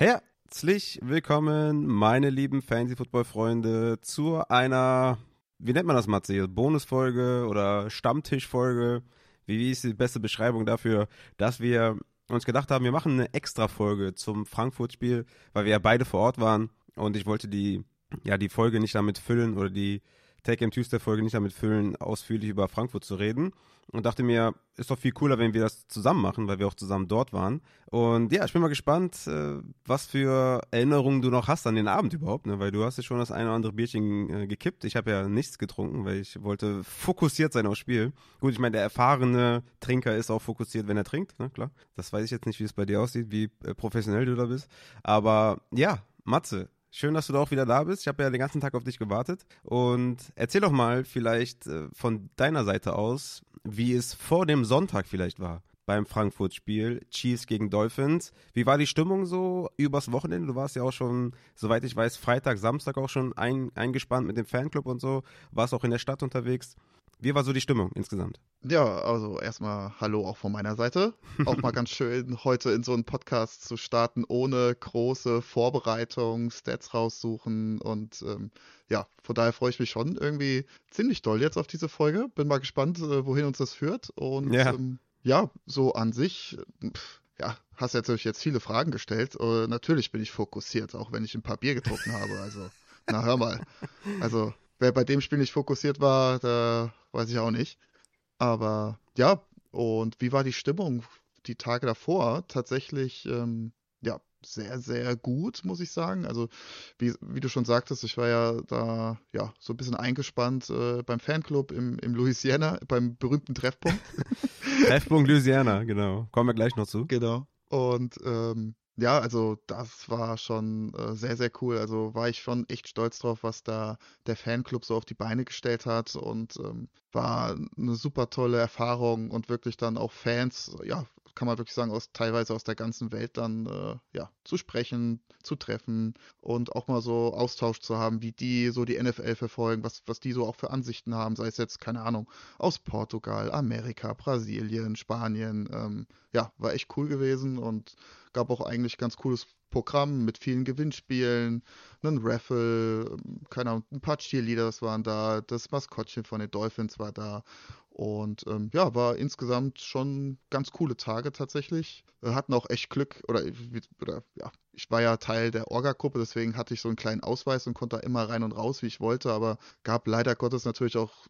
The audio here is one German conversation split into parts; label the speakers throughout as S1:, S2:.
S1: Herzlich willkommen, meine lieben Fantasy-Football-Freunde, zu einer, wie nennt man das, Matze? Bonusfolge oder Stammtischfolge? Wie, ist die beste Beschreibung dafür, dass wir uns gedacht haben, wir machen eine Extra-Folge zum Frankfurt-Spiel, weil wir ja beide vor Ort waren und ich wollte die, ja, die Folge nicht damit füllen oder die Take Game Tuesday Folge nicht damit füllen, ausführlich über Frankfurt zu reden. Und dachte mir, ist doch viel cooler, wenn wir das zusammen machen, weil wir auch zusammen dort waren. Und ja, ich bin mal gespannt, äh, was für Erinnerungen du noch hast an den Abend überhaupt, ne? weil du hast ja schon das eine oder andere Bierchen äh, gekippt. Ich habe ja nichts getrunken, weil ich wollte fokussiert sein aufs Spiel. Gut, ich meine, der erfahrene Trinker ist auch fokussiert, wenn er trinkt, ne? klar. Das weiß ich jetzt nicht, wie es bei dir aussieht, wie äh, professionell du da bist. Aber ja, Matze, Schön, dass du da auch wieder da bist. Ich habe ja den ganzen Tag auf dich gewartet. Und erzähl doch mal vielleicht äh, von deiner Seite aus, wie es vor dem Sonntag vielleicht war beim Frankfurt-Spiel. Chiefs gegen Dolphins. Wie war die Stimmung so übers Wochenende? Du warst ja auch schon, soweit ich weiß, Freitag, Samstag auch schon ein, eingespannt mit dem Fanclub und so. Warst auch in der Stadt unterwegs. Wie war so die Stimmung insgesamt?
S2: Ja, also erstmal Hallo auch von meiner Seite. Auch mal ganz schön, heute in so einen Podcast zu starten, ohne große Vorbereitung, Stats raussuchen und ähm, ja, von daher freue ich mich schon irgendwie ziemlich doll jetzt auf diese Folge. Bin mal gespannt, äh, wohin uns das führt. Und ja, ähm, ja so an sich, pff, ja, hast natürlich jetzt viele Fragen gestellt. Uh, natürlich bin ich fokussiert, auch wenn ich ein paar Bier getrunken habe. Also, na hör mal. Also, wer bei dem Spiel nicht fokussiert war, da weiß ich auch nicht. Aber ja, und wie war die Stimmung die Tage davor? Tatsächlich, ähm, ja, sehr, sehr gut, muss ich sagen. Also, wie, wie du schon sagtest, ich war ja da ja so ein bisschen eingespannt äh, beim Fanclub im, im Louisiana, beim berühmten Treffpunkt.
S1: Treffpunkt Louisiana, genau. Kommen wir gleich noch zu.
S2: Genau. Und ähm, ja, also das war schon äh, sehr, sehr cool. Also war ich schon echt stolz drauf, was da der Fanclub so auf die Beine gestellt hat und ähm, war eine super tolle Erfahrung und wirklich dann auch Fans, ja, kann man wirklich sagen, aus teilweise aus der ganzen Welt dann äh, ja, zu sprechen, zu treffen und auch mal so Austausch zu haben, wie die so die NFL verfolgen, was, was die so auch für Ansichten haben, sei es jetzt, keine Ahnung, aus Portugal, Amerika, Brasilien, Spanien. Ähm, ja, war echt cool gewesen und gab auch eigentlich ganz cooles Programm mit vielen Gewinnspielen, einen Raffle, ähm, keine Ahnung, ein paar Cheerleaders waren da, das Maskottchen von den Dolphins war da und ähm, ja, war insgesamt schon ganz coole Tage tatsächlich. Wir hatten auch echt Glück, oder, oder ja, ich war ja Teil der Orga-Gruppe, deswegen hatte ich so einen kleinen Ausweis und konnte da immer rein und raus, wie ich wollte, aber gab leider Gottes natürlich auch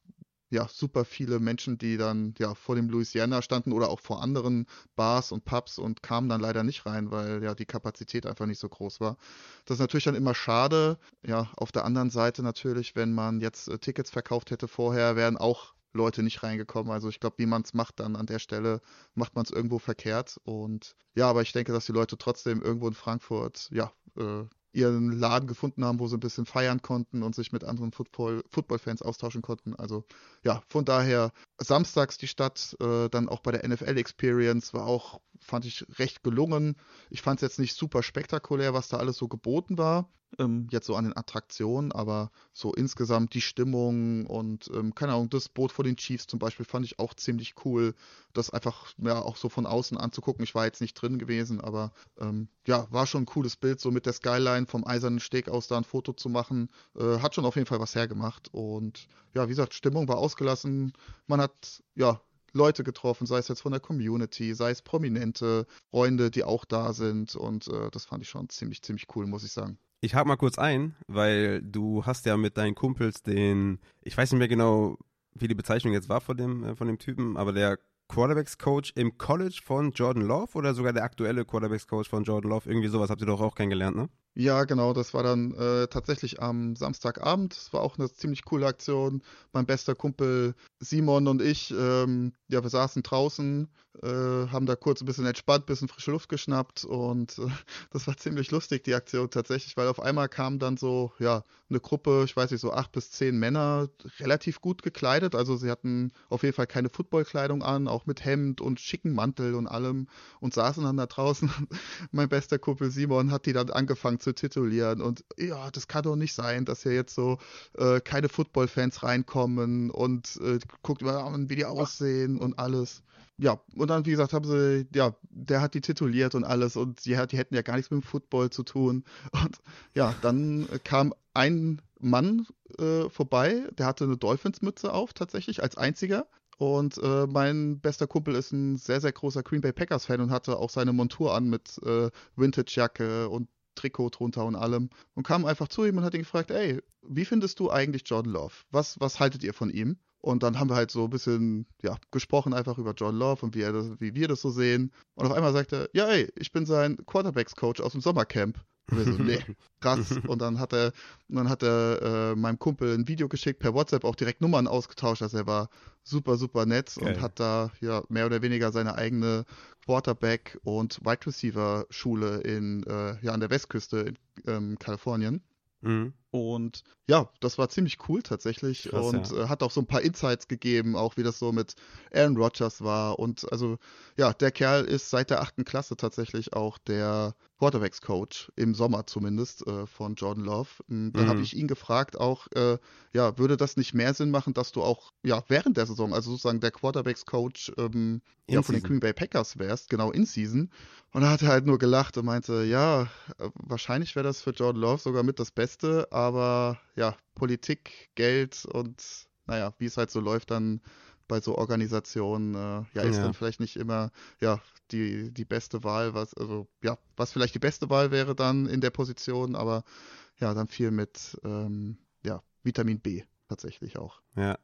S2: ja, super viele Menschen, die dann ja vor dem Louisiana standen oder auch vor anderen Bars und Pubs und kamen dann leider nicht rein, weil ja die Kapazität einfach nicht so groß war. Das ist natürlich dann immer schade. Ja, auf der anderen Seite natürlich, wenn man jetzt äh, Tickets verkauft hätte vorher, wären auch Leute nicht reingekommen. Also ich glaube, wie man es macht dann an der Stelle, macht man es irgendwo verkehrt. Und ja, aber ich denke, dass die Leute trotzdem irgendwo in Frankfurt ja äh, ihren Laden gefunden haben, wo sie ein bisschen feiern konnten und sich mit anderen Football, Football-Fans austauschen konnten. Also ja, von daher samstags die Stadt, äh, dann auch bei der NFL Experience war auch, fand ich recht gelungen. Ich fand es jetzt nicht super spektakulär, was da alles so geboten war ähm, jetzt so an den Attraktionen, aber so insgesamt die Stimmung und ähm, keine Ahnung, das Boot vor den Chiefs zum Beispiel fand ich auch ziemlich cool, das einfach ja auch so von außen anzugucken. Ich war jetzt nicht drin gewesen, aber ähm, ja, war schon ein cooles Bild, so mit der Skyline vom Eisernen Steg aus da ein Foto zu machen. Äh, hat schon auf jeden Fall was hergemacht und ja, wie gesagt, Stimmung war ausgelassen. Man hat ja Leute getroffen, sei es jetzt von der Community, sei es prominente Freunde, die auch da sind und äh, das fand ich schon ziemlich, ziemlich cool, muss ich sagen.
S1: Ich hake mal kurz ein, weil du hast ja mit deinen Kumpels den, ich weiß nicht mehr genau, wie die Bezeichnung jetzt war von dem, äh, von dem Typen, aber der Quarterbacks-Coach im College von Jordan Love oder sogar der aktuelle Quarterbacks-Coach von Jordan Love? Irgendwie sowas habt ihr doch auch kennengelernt, ne?
S2: Ja, genau, das war dann äh, tatsächlich am Samstagabend. Das war auch eine ziemlich coole Aktion. Mein bester Kumpel Simon und ich, ähm, ja, wir saßen draußen, äh, haben da kurz ein bisschen entspannt, ein bisschen frische Luft geschnappt und äh, das war ziemlich lustig, die Aktion tatsächlich, weil auf einmal kam dann so, ja, eine Gruppe, ich weiß nicht, so acht bis zehn Männer, relativ gut gekleidet. Also sie hatten auf jeden Fall keine Footballkleidung an, auch mit Hemd und schicken Mantel und allem und saßen dann da draußen. mein bester Kumpel Simon hat die dann angefangen zu zu titulieren und ja, das kann doch nicht sein, dass hier jetzt so äh, keine Football-Fans reinkommen und äh, guckt mal an, wie die aussehen und alles. Ja, und dann, wie gesagt, haben sie, ja, der hat die tituliert und alles und die, die hätten ja gar nichts mit dem Football zu tun. Und ja, dann kam ein Mann äh, vorbei, der hatte eine Dolphins-Mütze auf, tatsächlich, als einziger. Und äh, mein bester Kumpel ist ein sehr, sehr großer Green Bay Packers-Fan und hatte auch seine Montur an mit äh, Vintage-Jacke und Trikot drunter und allem. Und kam einfach zu ihm und hat ihn gefragt, ey, wie findest du eigentlich Jordan Love? Was, was haltet ihr von ihm? Und dann haben wir halt so ein bisschen, ja, gesprochen einfach über John Love und wie, er das, wie wir das so sehen. Und auf einmal sagt er, ja, ey, ich bin sein Quarterbacks-Coach aus dem Sommercamp. Und so, nee, krass. Und dann hat er, dann hat er äh, meinem Kumpel ein Video geschickt, per WhatsApp auch direkt Nummern ausgetauscht. Also er war super, super nett Geil. und hat da ja mehr oder weniger seine eigene Quarterback- und Wide Receiver-Schule in, äh, ja, an der Westküste in ähm, Kalifornien. Mhm. Und ja, das war ziemlich cool tatsächlich Krass, und ja. äh, hat auch so ein paar Insights gegeben, auch wie das so mit Aaron Rodgers war. Und also ja, der Kerl ist seit der achten Klasse tatsächlich auch der Quarterbacks-Coach, im Sommer zumindest, äh, von Jordan Love. Hm, da mhm. habe ich ihn gefragt, auch, äh, ja, würde das nicht mehr Sinn machen, dass du auch, ja, während der Saison, also sozusagen der Quarterbacks-Coach ähm, ja, von den Green Bay Packers wärst, genau in Season. Und da hat er halt nur gelacht und meinte, ja, äh, wahrscheinlich wäre das für Jordan Love sogar mit das Beste, aber ja, Politik, Geld und naja, wie es halt so läuft, dann bei so Organisationen, äh, ja, ist ja. dann vielleicht nicht immer, ja, die, die beste Wahl, was, also, ja, was vielleicht die beste Wahl wäre dann in der Position, aber ja, dann viel mit, ähm, ja, Vitamin B tatsächlich auch.
S1: Ja.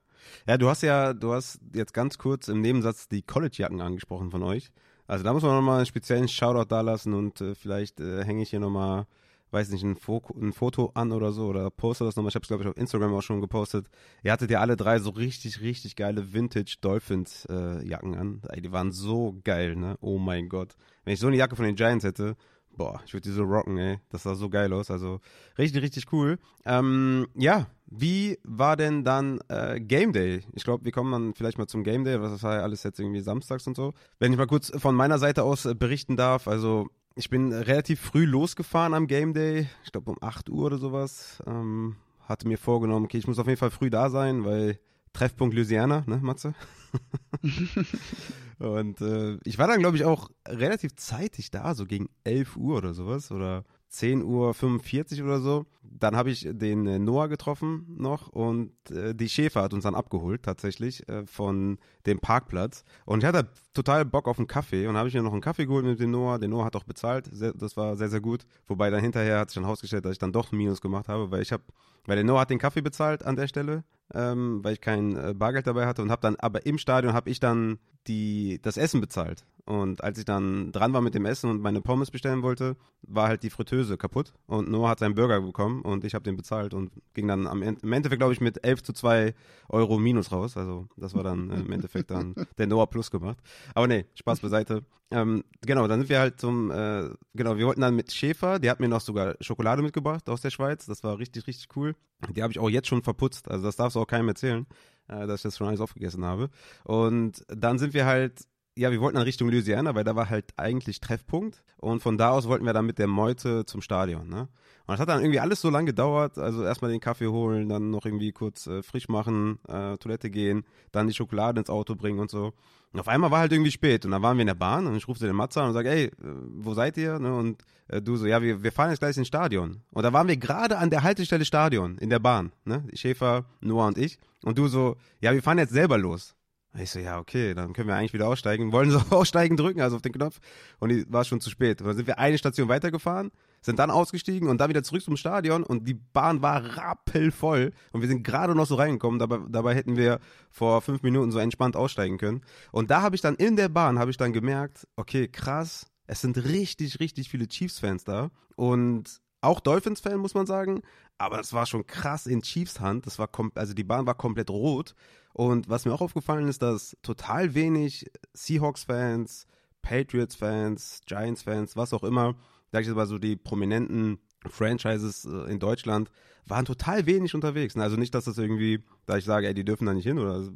S1: Ja, du hast ja, du hast jetzt ganz kurz im Nebensatz die College-Jacken angesprochen von euch. Also da muss man nochmal einen speziellen Shoutout da lassen und äh, vielleicht äh, hänge ich hier nochmal weiß nicht, ein, Fo ein Foto an oder so oder poste das nochmal. Ich habe es, glaube ich, auf Instagram auch schon gepostet. Ihr hattet ja alle drei so richtig, richtig geile Vintage Dolphins äh, an. Ey, die waren so geil, ne? Oh mein Gott. Wenn ich so eine Jacke von den Giants hätte, boah, ich würde die so rocken, ey. Das sah so geil aus. Also richtig, richtig cool. Ähm, ja, wie war denn dann äh, Game Day? Ich glaube, wir kommen dann vielleicht mal zum Game Day, was das war ja alles jetzt irgendwie samstags und so. Wenn ich mal kurz von meiner Seite aus äh, berichten darf, also ich bin relativ früh losgefahren am Game Day, ich glaube um 8 Uhr oder sowas. Ähm, hatte mir vorgenommen, okay, ich muss auf jeden Fall früh da sein, weil Treffpunkt Louisiana, ne, Matze? und äh, ich war dann, glaube ich, auch relativ zeitig da, so gegen 11 Uhr oder sowas. Oder 10.45 Uhr oder so. Dann habe ich den äh, Noah getroffen noch und äh, die Schäfer hat uns dann abgeholt tatsächlich äh, von dem Parkplatz. Und ich hatte total Bock auf einen Kaffee und habe ich mir noch einen Kaffee geholt mit dem Noah. Der Noah hat auch bezahlt, sehr, das war sehr, sehr gut. Wobei dann hinterher hat sich dann herausgestellt, dass ich dann doch ein Minus gemacht habe, weil ich habe, weil der Noah hat den Kaffee bezahlt an der Stelle, ähm, weil ich kein äh, Bargeld dabei hatte und habe dann, aber im Stadion habe ich dann die, das Essen bezahlt. Und als ich dann dran war mit dem Essen und meine Pommes bestellen wollte, war halt die Fritteuse kaputt und Noah hat seinen Burger bekommen und ich habe den bezahlt und ging dann am Ende, im Endeffekt, glaube ich, mit 11 zu 2 Euro minus raus. Also das war dann äh, im Endeffekt dann der Noah Plus gemacht. Aber nee, Spaß beiseite. Ähm, genau, dann sind wir halt zum, äh, genau, wir wollten dann mit Schäfer, der hat mir noch sogar Schokolade mitgebracht aus der Schweiz. Das war richtig, richtig cool. Die habe ich auch jetzt schon verputzt. Also das darfst du auch keinem erzählen, äh, dass ich das schon alles aufgegessen habe. Und dann sind wir halt ja, wir wollten dann Richtung Louisiana, weil da war halt eigentlich Treffpunkt. Und von da aus wollten wir dann mit der Meute zum Stadion. Ne? Und das hat dann irgendwie alles so lange gedauert. Also erstmal den Kaffee holen, dann noch irgendwie kurz äh, frisch machen, äh, Toilette gehen, dann die Schokolade ins Auto bringen und so. Und auf einmal war halt irgendwie spät. Und dann waren wir in der Bahn und ich rufte den Matze an und sage, ey, äh, wo seid ihr? Ne? Und äh, du so, ja, wir, wir fahren jetzt gleich ins Stadion. Und da waren wir gerade an der Haltestelle Stadion, in der Bahn. Ne? Schäfer, Noah und ich. Und du so, ja, wir fahren jetzt selber los. Ich so, ja, okay, dann können wir eigentlich wieder aussteigen. Wollen so aussteigen, drücken, also auf den Knopf. Und die war schon zu spät. Und dann sind wir eine Station weitergefahren, sind dann ausgestiegen und dann wieder zurück zum Stadion und die Bahn war rappelvoll. Und wir sind gerade noch so reingekommen. Dabei, dabei hätten wir vor fünf Minuten so entspannt aussteigen können. Und da habe ich dann in der Bahn, habe ich dann gemerkt, okay, krass, es sind richtig, richtig viele Chiefs-Fans da. Und auch Dolphins-Fan, muss man sagen. Aber das war schon krass in Chiefs Hand. Das war also die Bahn war komplett rot. Und was mir auch aufgefallen ist, dass total wenig Seahawks-Fans, Patriots-Fans, Giants-Fans, was auch immer, sag ich jetzt mal so die prominenten Franchises äh, in Deutschland, waren total wenig unterwegs. Also nicht, dass das irgendwie, da ich sage, ey, die dürfen da nicht hin oder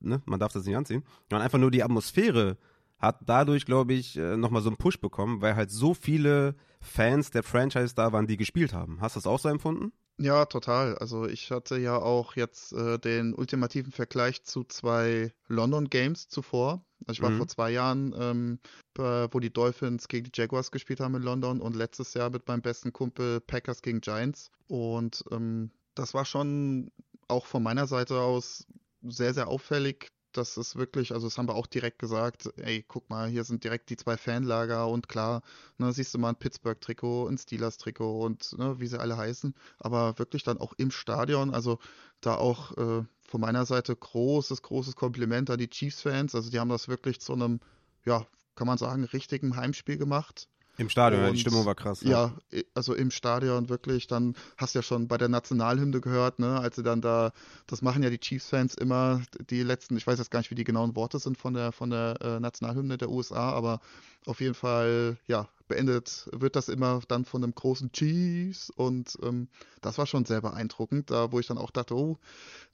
S1: ne, man darf das nicht anziehen, sondern einfach nur die Atmosphäre hat dadurch, glaube ich, äh, nochmal so einen Push bekommen, weil halt so viele Fans der Franchise da waren, die gespielt haben. Hast du das auch so empfunden?
S2: Ja, total. Also ich hatte ja auch jetzt äh, den ultimativen Vergleich zu zwei London Games zuvor. Also ich war mhm. vor zwei Jahren, ähm, wo die Dolphins gegen die Jaguars gespielt haben in London und letztes Jahr mit meinem besten Kumpel Packers gegen Giants. Und ähm, das war schon auch von meiner Seite aus sehr, sehr auffällig, das ist wirklich, also das haben wir auch direkt gesagt, ey, guck mal, hier sind direkt die zwei Fanlager und klar, ne, siehst du mal ein Pittsburgh-Trikot, ein Steelers-Trikot und ne, wie sie alle heißen, aber wirklich dann auch im Stadion, also da auch äh, von meiner Seite großes, großes Kompliment an die Chiefs-Fans, also die haben das wirklich zu einem, ja, kann man sagen, richtigen Heimspiel gemacht.
S1: Im Stadion, und, ja, die Stimmung war krass.
S2: Ja. ja. also im Stadion wirklich, dann hast du ja schon bei der Nationalhymne gehört, ne, als sie dann da, das machen ja die Chiefs-Fans immer, die letzten, ich weiß jetzt gar nicht, wie die genauen Worte sind von der, von der äh, Nationalhymne der USA, aber auf jeden Fall, ja, beendet wird das immer dann von einem großen Chiefs und ähm, das war schon sehr beeindruckend, da wo ich dann auch dachte, oh,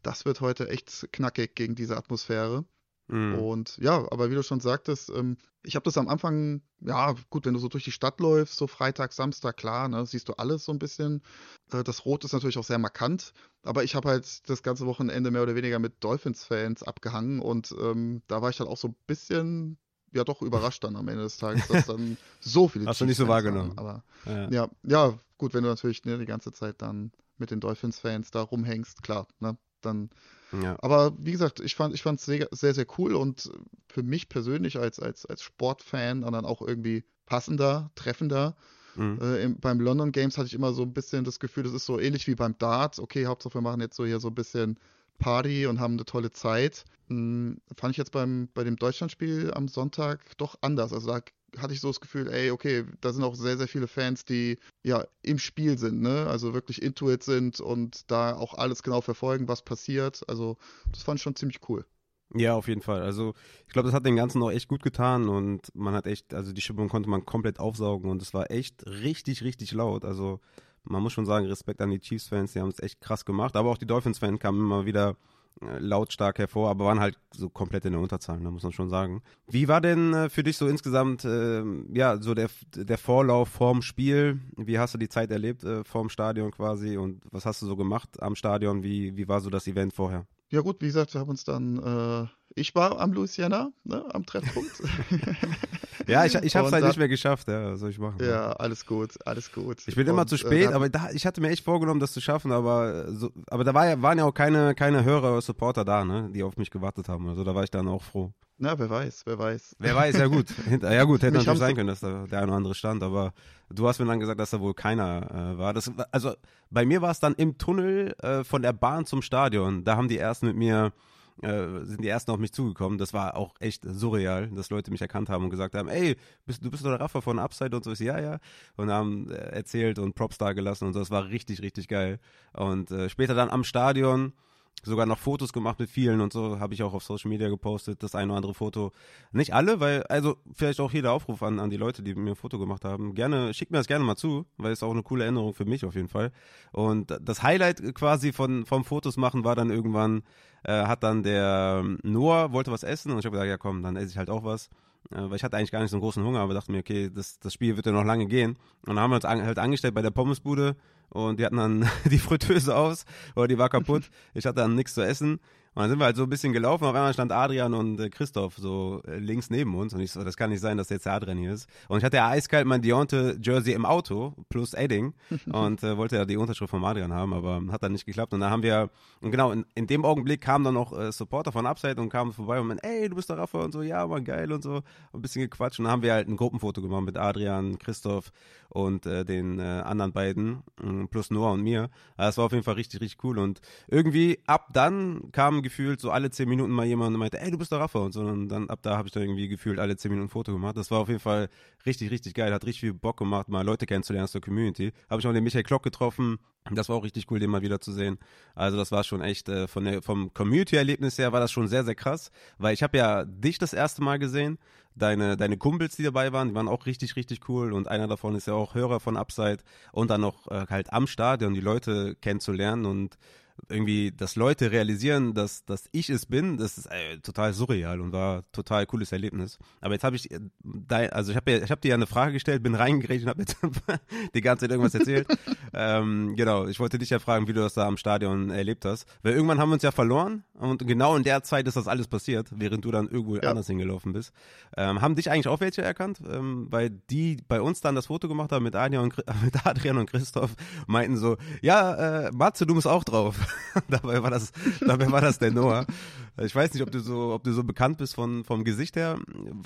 S2: das wird heute echt knackig gegen diese Atmosphäre. Mhm. Und ja, aber wie du schon sagtest, ähm, ich habe das am Anfang, ja, gut, wenn du so durch die Stadt läufst, so Freitag, Samstag, klar, ne, siehst du alles so ein bisschen. Äh, das Rot ist natürlich auch sehr markant, aber ich habe halt das ganze Wochenende mehr oder weniger mit Dolphins-Fans abgehangen und ähm, da war ich dann auch so ein bisschen, ja, doch überrascht dann am Ende des Tages, dass dann so viele.
S1: Hast du nicht so wahrgenommen.
S2: Waren. Aber ja. ja. ja, gut, wenn du natürlich ne, die ganze Zeit dann mit den Dolphins-Fans da rumhängst, klar, ne, dann ja. Aber wie gesagt, ich fand ich es sehr, sehr, sehr cool und für mich persönlich als, als, als Sportfan dann auch irgendwie passender, treffender. Mhm. Äh, im, beim London Games hatte ich immer so ein bisschen das Gefühl, das ist so ähnlich wie beim Dart. Okay, Hauptsache wir machen jetzt so hier so ein bisschen Party und haben eine tolle Zeit. Hm, fand ich jetzt beim, bei dem Deutschlandspiel am Sonntag doch anders. Also da hatte ich so das Gefühl, ey, okay, da sind auch sehr, sehr viele Fans, die ja im Spiel sind, ne? Also wirklich intuit sind und da auch alles genau verfolgen, was passiert. Also das fand ich schon ziemlich cool.
S1: Ja, auf jeden Fall. Also ich glaube, das hat den Ganzen auch echt gut getan und man hat echt, also die Stimmung konnte man komplett aufsaugen und es war echt richtig, richtig laut. Also man muss schon sagen, Respekt an die Chiefs-Fans, die haben es echt krass gemacht, aber auch die Dolphins-Fans kamen immer wieder lautstark hervor, aber waren halt so komplett in der Unterzahl, da ne, muss man schon sagen. Wie war denn äh, für dich so insgesamt, äh, ja, so der, der Vorlauf vorm Spiel? Wie hast du die Zeit erlebt äh, vorm Stadion quasi und was hast du so gemacht am Stadion? Wie, wie war so das Event vorher?
S2: Ja gut, wie gesagt, wir haben uns dann, äh, ich war am Louisiana, ne, am Treffpunkt.
S1: ja, ich, ich habe es halt nicht mehr geschafft, ja, was soll ich machen?
S2: Ja, alles gut, alles gut.
S1: Ich bin und, immer zu spät, äh, aber da, ich hatte mir echt vorgenommen, das zu schaffen, aber so, aber da war ja, waren ja auch keine, keine Hörer oder Supporter da, ne, die auf mich gewartet haben, also da war ich dann auch froh.
S2: Na, wer weiß, wer weiß.
S1: Wer weiß, ja gut. ja gut, hätte natürlich sein können, dass da der eine oder andere stand, aber du hast mir dann gesagt, dass da wohl keiner äh, war. Das, also bei mir war es dann im Tunnel äh, von der Bahn zum Stadion. Da haben die ersten mit mir äh, sind die ersten auf mich zugekommen. Das war auch echt surreal, dass Leute mich erkannt haben und gesagt haben, ey, bist, du bist doch der Raffer von Upside und so. Ich, ja, ja. Und haben äh, erzählt und Props da gelassen und so. Das war richtig, richtig geil. Und äh, später dann am Stadion sogar noch Fotos gemacht mit vielen und so, habe ich auch auf Social Media gepostet, das eine oder andere Foto. Nicht alle, weil, also vielleicht auch hier der Aufruf an, an die Leute, die mir ein Foto gemacht haben. Gerne, schickt mir das gerne mal zu, weil es auch eine coole Erinnerung für mich auf jeden Fall. Und das Highlight quasi von, vom Fotos machen war dann irgendwann, äh, hat dann der Noah, wollte was essen und ich habe gesagt, ja komm, dann esse ich halt auch was. Äh, weil ich hatte eigentlich gar nicht so einen großen Hunger, aber dachte mir, okay, das, das Spiel wird ja noch lange gehen. Und dann haben wir uns an, halt angestellt bei der Pommesbude und die hatten dann die Fritteuse aus oder die war kaputt. Ich hatte dann nichts zu essen und dann sind wir halt so ein bisschen gelaufen. Auf einmal stand Adrian und äh, Christoph so äh, links neben uns. Und ich so, das kann nicht sein, dass jetzt der Adrian hier ist. Und ich hatte ja eiskalt mein Deonte-Jersey im Auto, plus Edding. und äh, wollte ja die Unterschrift vom Adrian haben, aber hat dann nicht geklappt. Und dann haben wir, und genau, in, in dem Augenblick kamen dann noch äh, Supporter von Upside und kamen vorbei und meinen, ey, du bist der Raffa und so, ja, man, geil und so. Und ein bisschen gequatscht. Und dann haben wir halt ein Gruppenfoto gemacht mit Adrian, Christoph und den anderen beiden, äh, plus Noah und mir. Also das war auf jeden Fall richtig, richtig cool. Und irgendwie ab dann kamen gefühlt so alle zehn Minuten mal jemand und meinte, ey, du bist der Raffa und so. Und dann ab da habe ich dann irgendwie gefühlt alle zehn Minuten ein Foto gemacht. Das war auf jeden Fall richtig, richtig geil. Hat richtig viel Bock gemacht, mal Leute kennenzulernen aus der Community. Habe ich auch den Michael Klock getroffen. Das war auch richtig cool, den mal wieder zu sehen. Also das war schon echt, äh, von der, vom Community-Erlebnis her war das schon sehr, sehr krass. Weil ich habe ja dich das erste Mal gesehen deine, deine Kumpels, die dabei waren, die waren auch richtig, richtig cool und einer davon ist ja auch Hörer von Upside und dann noch äh, halt am Stadion die Leute kennenzulernen und irgendwie, dass Leute realisieren, dass, dass ich es bin, das ist ey, total surreal und war total cooles Erlebnis. Aber jetzt habe ich, also ich habe ja, ich hab dir ja eine Frage gestellt, bin reingeredet und habe jetzt die ganze Zeit irgendwas erzählt. ähm, genau, ich wollte dich ja fragen, wie du das da am Stadion erlebt hast. Weil irgendwann haben wir uns ja verloren und genau in der Zeit ist das alles passiert, während du dann irgendwo ja. anders hingelaufen bist. Ähm, haben dich eigentlich auch welche erkannt? Ähm, weil die bei uns dann das Foto gemacht haben mit, Adrian und, mit Adrian und Christoph, meinten so, ja, äh, Matze, du musst auch drauf. dabei war das, dabei war das der Noah. Ich weiß nicht, ob du so, ob du so bekannt bist von, vom Gesicht her.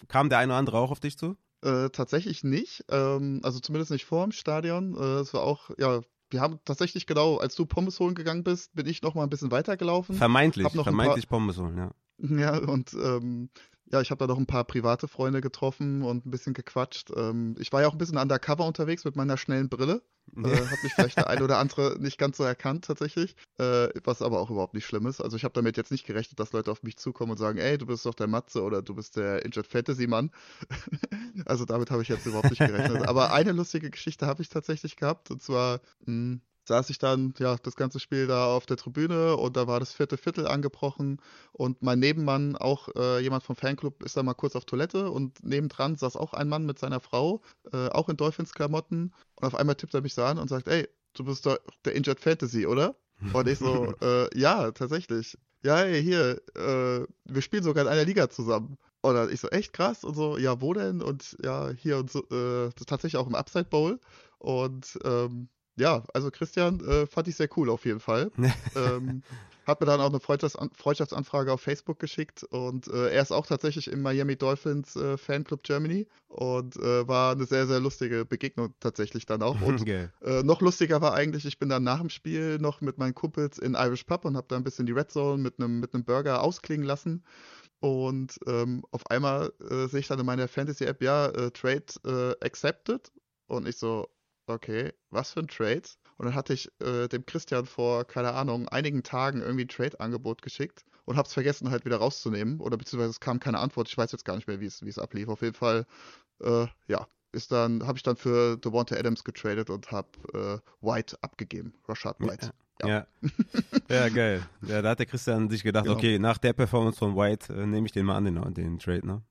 S1: Kam der eine oder andere auch auf dich zu?
S2: Äh, tatsächlich nicht. Ähm, also zumindest nicht vor dem Stadion. Äh, es war auch, ja, wir haben tatsächlich genau, als du Pommes holen gegangen bist, bin ich noch mal ein bisschen weitergelaufen.
S1: Vermeintlich, vermeintlich paar, Pommes holen, ja.
S2: Ja, und ähm, ja, ich habe da noch ein paar private Freunde getroffen und ein bisschen gequatscht. Ähm, ich war ja auch ein bisschen undercover unterwegs mit meiner schnellen Brille. Äh, hat mich vielleicht der eine oder andere nicht ganz so erkannt tatsächlich, äh, was aber auch überhaupt nicht schlimm ist. Also ich habe damit jetzt nicht gerechnet, dass Leute auf mich zukommen und sagen, ey, du bist doch der Matze oder du bist der Injured Fantasy Mann. also damit habe ich jetzt überhaupt nicht gerechnet. aber eine lustige Geschichte habe ich tatsächlich gehabt und zwar mh, hm, saß ich dann, ja, das ganze Spiel da auf der Tribüne und da war das vierte Viertel angebrochen und mein Nebenmann, auch äh, jemand vom Fanclub, ist da mal kurz auf Toilette und nebendran saß auch ein Mann mit seiner Frau, äh, auch in Dolphins-Klamotten und auf einmal tippt er mich so an und sagt, ey, du bist doch der Injured Fantasy, oder? Und ich so, äh, ja, tatsächlich. Ja, ey, hier, äh, wir spielen sogar in einer Liga zusammen. Und dann ich so, echt krass? Und so, ja, wo denn? Und ja, hier und so, äh, das ist tatsächlich auch im Upside Bowl. Und ähm, ja, also Christian äh, fand ich sehr cool auf jeden Fall. ähm, hat mir dann auch eine Freundschaftsan Freundschaftsanfrage auf Facebook geschickt und äh, er ist auch tatsächlich im Miami Dolphins äh, Fanclub Germany und äh, war eine sehr, sehr lustige Begegnung tatsächlich dann auch. Und okay. Äh, noch lustiger war eigentlich, ich bin dann nach dem Spiel noch mit meinen Kumpels in Irish Pub und habe da ein bisschen die Red Zone mit einem mit Burger ausklingen lassen. Und ähm, auf einmal äh, sehe ich dann in meiner Fantasy-App, ja, äh, Trade accepted. Und ich so, Okay, was für ein Trade? Und dann hatte ich äh, dem Christian vor, keine Ahnung, einigen Tagen irgendwie ein Trade-Angebot geschickt und hab's vergessen halt wieder rauszunehmen. Oder beziehungsweise es kam keine Antwort. Ich weiß jetzt gar nicht mehr, wie es ablief. Auf jeden Fall, äh, ja, ist dann, habe ich dann für Devonta Adams getradet und habe äh, White abgegeben. Rashad White.
S1: Ja. Ja. ja. geil. Ja, da hat der Christian sich gedacht, genau. okay, nach der Performance von White äh, nehme ich den mal an, den, den Trade, ne?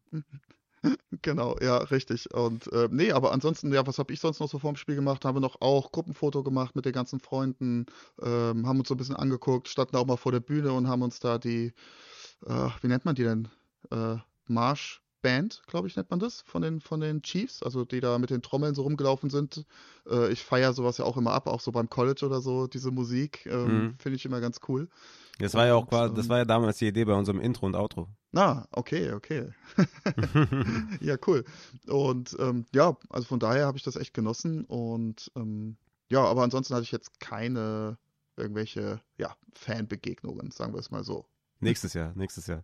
S2: Genau, ja, richtig. Und äh, nee, aber ansonsten, ja, was habe ich sonst noch so vorm Spiel gemacht? Haben wir noch auch Gruppenfoto gemacht mit den ganzen Freunden, ähm, haben uns so ein bisschen angeguckt, standen auch mal vor der Bühne und haben uns da die, äh, wie nennt man die denn? Äh, Marschband, glaube ich, nennt man das, von den, von den Chiefs, also die da mit den Trommeln so rumgelaufen sind. Äh, ich feiere sowas ja auch immer ab, auch so beim College oder so, diese Musik, ähm, mhm. finde ich immer ganz cool.
S1: Das war ja auch quasi, das war ja damals die Idee bei unserem Intro und Outro.
S2: Ah, okay, okay. ja, cool. Und ähm, ja, also von daher habe ich das echt genossen und ähm, ja, aber ansonsten hatte ich jetzt keine irgendwelche ja, Fanbegegnungen, sagen wir es mal so.
S1: Nächstes Jahr, nächstes Jahr.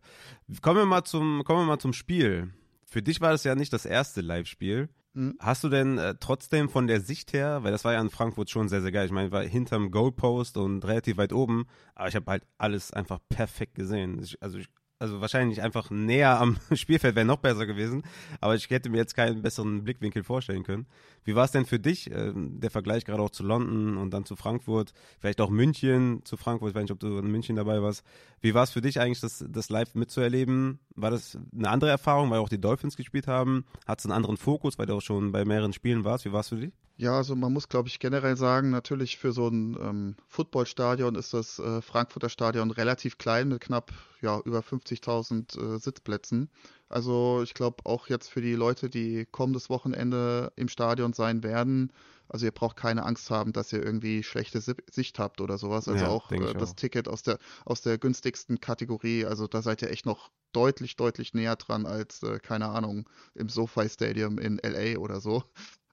S1: Kommen wir mal zum, kommen wir mal zum Spiel. Für dich war das ja nicht das erste Live-Spiel. Mhm. Hast du denn äh, trotzdem von der Sicht her, weil das war ja in Frankfurt schon sehr, sehr geil. Ich meine, ich war hinterm Goalpost und relativ weit oben, aber ich habe halt alles einfach perfekt gesehen. Ich, also ich also wahrscheinlich einfach näher am Spielfeld wäre noch besser gewesen, aber ich hätte mir jetzt keinen besseren Blickwinkel vorstellen können. Wie war es denn für dich, äh, der Vergleich gerade auch zu London und dann zu Frankfurt, vielleicht auch München zu Frankfurt, ich weiß nicht, ob du in München dabei warst. Wie war es für dich eigentlich, das, das live mitzuerleben? War das eine andere Erfahrung, weil auch die Dolphins gespielt haben? Hat es einen anderen Fokus, weil du auch schon bei mehreren Spielen warst? Wie war es für dich?
S2: Ja, also man muss, glaube ich, generell sagen, natürlich für so ein ähm, Footballstadion ist das äh, Frankfurter Stadion relativ klein mit knapp ja, über 50.000 äh, Sitzplätzen. Also ich glaube auch jetzt für die Leute, die kommendes Wochenende im Stadion sein werden, also ihr braucht keine Angst haben, dass ihr irgendwie schlechte Sicht habt oder sowas. Also ja, auch äh, das auch. Ticket aus der, aus der günstigsten Kategorie, also da seid ihr echt noch deutlich, deutlich näher dran als, äh, keine Ahnung, im SoFi Stadium in LA oder so.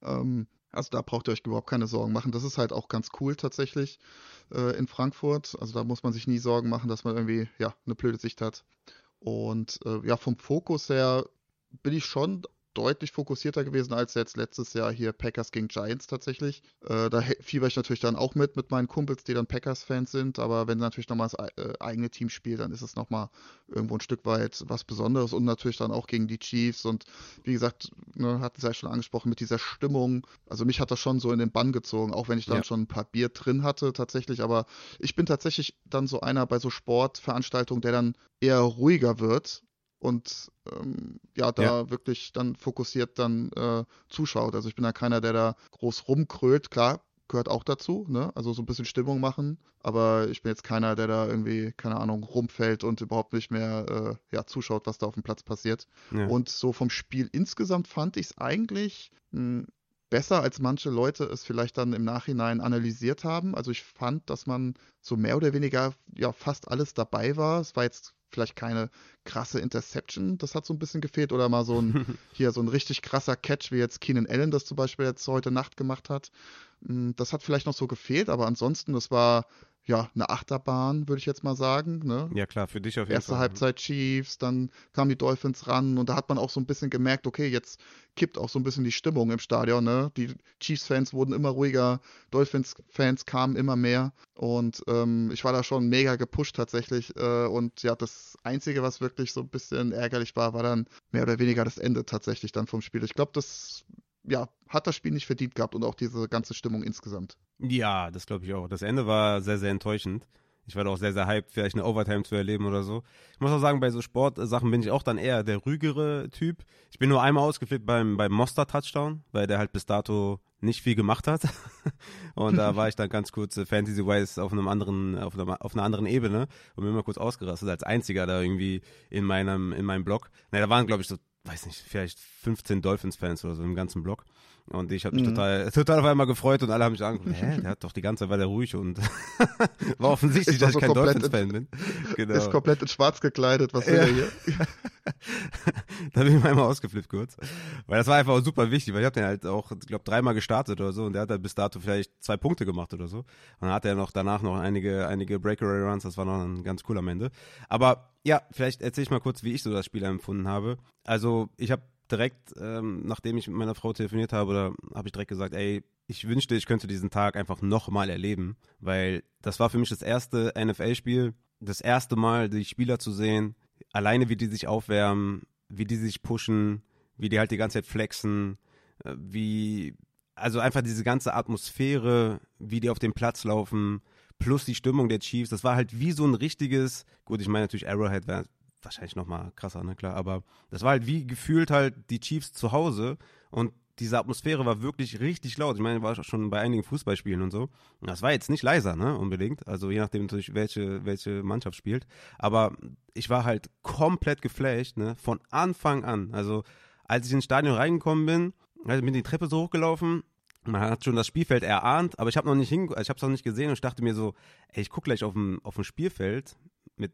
S2: Ähm, also da braucht ihr euch überhaupt keine Sorgen machen. Das ist halt auch ganz cool tatsächlich äh, in Frankfurt. Also da muss man sich nie Sorgen machen, dass man irgendwie ja eine blöde Sicht hat. Und äh, ja, vom Fokus her bin ich schon deutlich fokussierter gewesen als jetzt letztes Jahr hier Packers gegen Giants tatsächlich. Äh, da fieber ich natürlich dann auch mit, mit meinen Kumpels, die dann Packers-Fans sind. Aber wenn natürlich nochmal das äh, eigene Team spielt, dann ist es nochmal irgendwo ein Stück weit was Besonderes. Und natürlich dann auch gegen die Chiefs. Und wie gesagt, ne, hat es ja schon angesprochen, mit dieser Stimmung. Also mich hat das schon so in den Bann gezogen, auch wenn ich dann ja. schon ein paar Bier drin hatte tatsächlich. Aber ich bin tatsächlich dann so einer bei so Sportveranstaltungen, der dann eher ruhiger wird und ähm, ja, da ja. wirklich dann fokussiert dann äh, zuschaut. Also ich bin da keiner, der da groß rumkrölt. Klar, gehört auch dazu, ne? Also so ein bisschen Stimmung machen. Aber ich bin jetzt keiner, der da irgendwie, keine Ahnung, rumfällt und überhaupt nicht mehr äh, ja, zuschaut, was da auf dem Platz passiert. Ja. Und so vom Spiel insgesamt fand ich es eigentlich mh, hm, besser, als manche Leute es vielleicht dann im Nachhinein analysiert haben. Also ich fand, dass man so mehr oder weniger ja fast alles dabei war. Es war jetzt vielleicht keine krasse Interception, das hat so ein bisschen gefehlt, oder mal so ein, hier so ein richtig krasser Catch, wie jetzt Keenan Allen das zum Beispiel jetzt heute Nacht gemacht hat. Hm, das hat vielleicht noch so gefehlt, aber ansonsten, das war ja, eine Achterbahn, würde ich jetzt mal sagen. Ne?
S1: Ja, klar, für dich auf jeden
S2: Erste
S1: Fall.
S2: Erste Halbzeit Chiefs, dann kamen die Dolphins ran und da hat man auch so ein bisschen gemerkt, okay, jetzt kippt auch so ein bisschen die Stimmung im Stadion. Ne? Die Chiefs-Fans wurden immer ruhiger, Dolphins-Fans kamen immer mehr und ähm, ich war da schon mega gepusht tatsächlich. Äh, und ja, das Einzige, was wirklich so ein bisschen ärgerlich war, war dann mehr oder weniger das Ende tatsächlich dann vom Spiel. Ich glaube, das ja, hat das Spiel nicht verdient gehabt und auch diese ganze Stimmung insgesamt.
S1: Ja, das glaube ich auch. Das Ende war sehr, sehr enttäuschend. Ich war da auch sehr, sehr hyped, vielleicht eine Overtime zu erleben oder so. Ich muss auch sagen, bei so Sportsachen bin ich auch dann eher der rügere Typ. Ich bin nur einmal ausgeflippt beim, beim Monster-Touchdown, weil der halt bis dato nicht viel gemacht hat. und da war ich dann ganz kurz äh, Fantasy-wise auf einem anderen, auf einer, auf einer anderen Ebene und bin mal kurz ausgerastet als einziger da irgendwie in meinem, in meinem Blog. Na, da waren, glaube ich, so weiß nicht, vielleicht 15 Dolphins-Fans oder so im ganzen Block. Und ich habe mich mhm. total, total auf einmal gefreut und alle haben mich angeguckt, hä, der hat doch die ganze Zeit war der ruhig und war offensichtlich, dass ich kein Dolphins-Fan bin.
S2: Genau. Ist komplett in schwarz gekleidet, was will ja. er hier?
S1: da bin ich mal einmal ausgeflippt kurz. Weil das war einfach super wichtig, weil ich habe den halt auch, ich glaube, dreimal gestartet oder so und der hat halt bis dato vielleicht zwei Punkte gemacht oder so. Und dann hat er noch danach noch einige, einige Breakaway Runs, das war noch ein ganz cool am Ende. Aber ja, vielleicht erzähle ich mal kurz, wie ich so das Spiel empfunden habe. Also ich habe direkt, ähm, nachdem ich mit meiner Frau telefoniert habe, da habe ich direkt gesagt, ey, ich wünschte, ich könnte diesen Tag einfach nochmal erleben, weil das war für mich das erste NFL-Spiel, das erste Mal die Spieler zu sehen, alleine wie die sich aufwärmen, wie die sich pushen, wie die halt die ganze Zeit flexen, äh, wie, also einfach diese ganze Atmosphäre, wie die auf dem Platz laufen, plus die Stimmung der Chiefs, das war halt wie so ein richtiges, gut, ich meine natürlich Arrowhead wahrscheinlich noch mal krasser, ne, klar, aber das war halt wie gefühlt halt die Chiefs zu Hause und diese Atmosphäre war wirklich richtig laut. Ich meine, war schon bei einigen Fußballspielen und so. Das war jetzt nicht leiser, ne, unbedingt. Also je nachdem natürlich, welche, welche Mannschaft spielt. Aber ich war halt komplett geflasht, ne, von Anfang an. Also als ich ins Stadion reingekommen bin, also bin die Treppe so hochgelaufen, man hat schon das Spielfeld erahnt, aber ich habe noch nicht hin, ich habe es noch nicht gesehen und ich dachte mir so, ey, ich gucke gleich auf dem auf dem Spielfeld mit